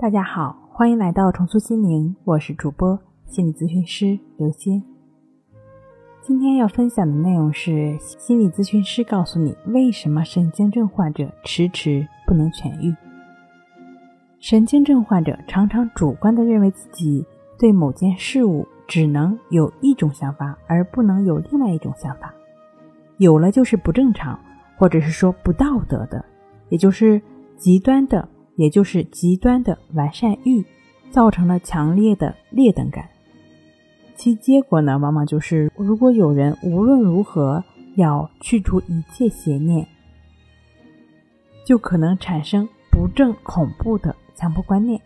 大家好，欢迎来到重塑心灵，我是主播心理咨询师刘星。今天要分享的内容是心理咨询师告诉你为什么神经症患者迟迟不能痊愈。神经症患者常常主观的认为自己对某件事物只能有一种想法，而不能有另外一种想法，有了就是不正常，或者是说不道德的，也就是极端的。也就是极端的完善欲，造成了强烈的劣等感。其结果呢，往往就是如果有人无论如何要去除一切邪念，就可能产生不正恐怖的强迫观念。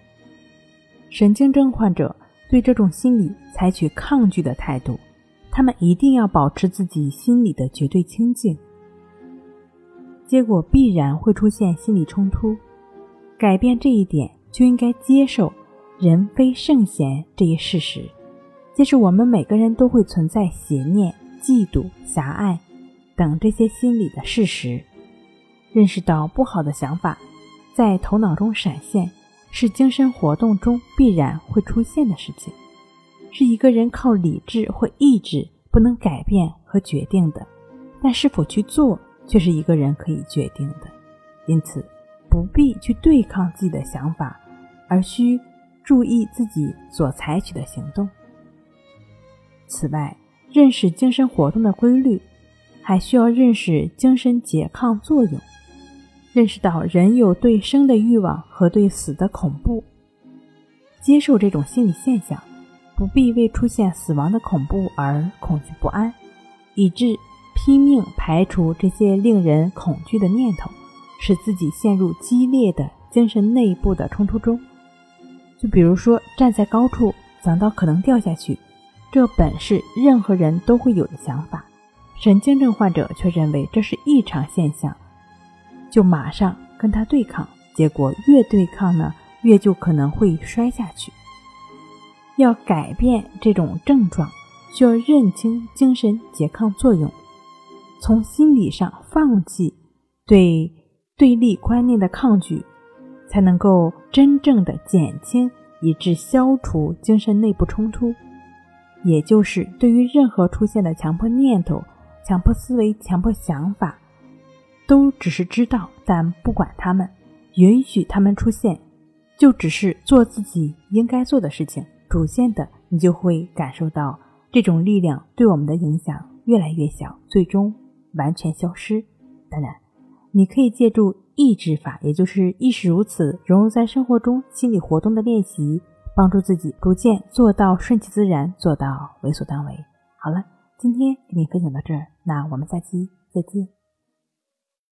神经症患者对这种心理采取抗拒的态度，他们一定要保持自己心理的绝对清净，结果必然会出现心理冲突。改变这一点，就应该接受“人非圣贤”这一事实，即是我们每个人都会存在邪念、嫉妒、狭隘等这些心理的事实。认识到不好的想法在头脑中闪现，是精神活动中必然会出现的事情，是一个人靠理智或意志不能改变和决定的，但是否去做却是一个人可以决定的。因此。不必去对抗自己的想法，而需注意自己所采取的行动。此外，认识精神活动的规律，还需要认识精神拮抗作用，认识到人有对生的欲望和对死的恐怖，接受这种心理现象，不必为出现死亡的恐怖而恐惧不安，以致拼命排除这些令人恐惧的念头。使自己陷入激烈的精神内部的冲突中，就比如说站在高处想到可能掉下去，这本是任何人都会有的想法，神经症患者却认为这是异常现象，就马上跟他对抗，结果越对抗呢，越就可能会摔下去。要改变这种症状，需要认清精神拮抗作用，从心理上放弃对。对立观念的抗拒，才能够真正的减轻以致消除精神内部冲突。也就是对于任何出现的强迫念头、强迫思维、强迫想法，都只是知道，但不管他们，允许他们出现，就只是做自己应该做的事情。逐渐的，你就会感受到这种力量对我们的影响越来越小，最终完全消失。当然。你可以借助意志法，也就是意识如此融入在生活中心理活动的练习，帮助自己逐渐做到顺其自然，做到为所当为。好了，今天给你分享到这儿，那我们下期再见。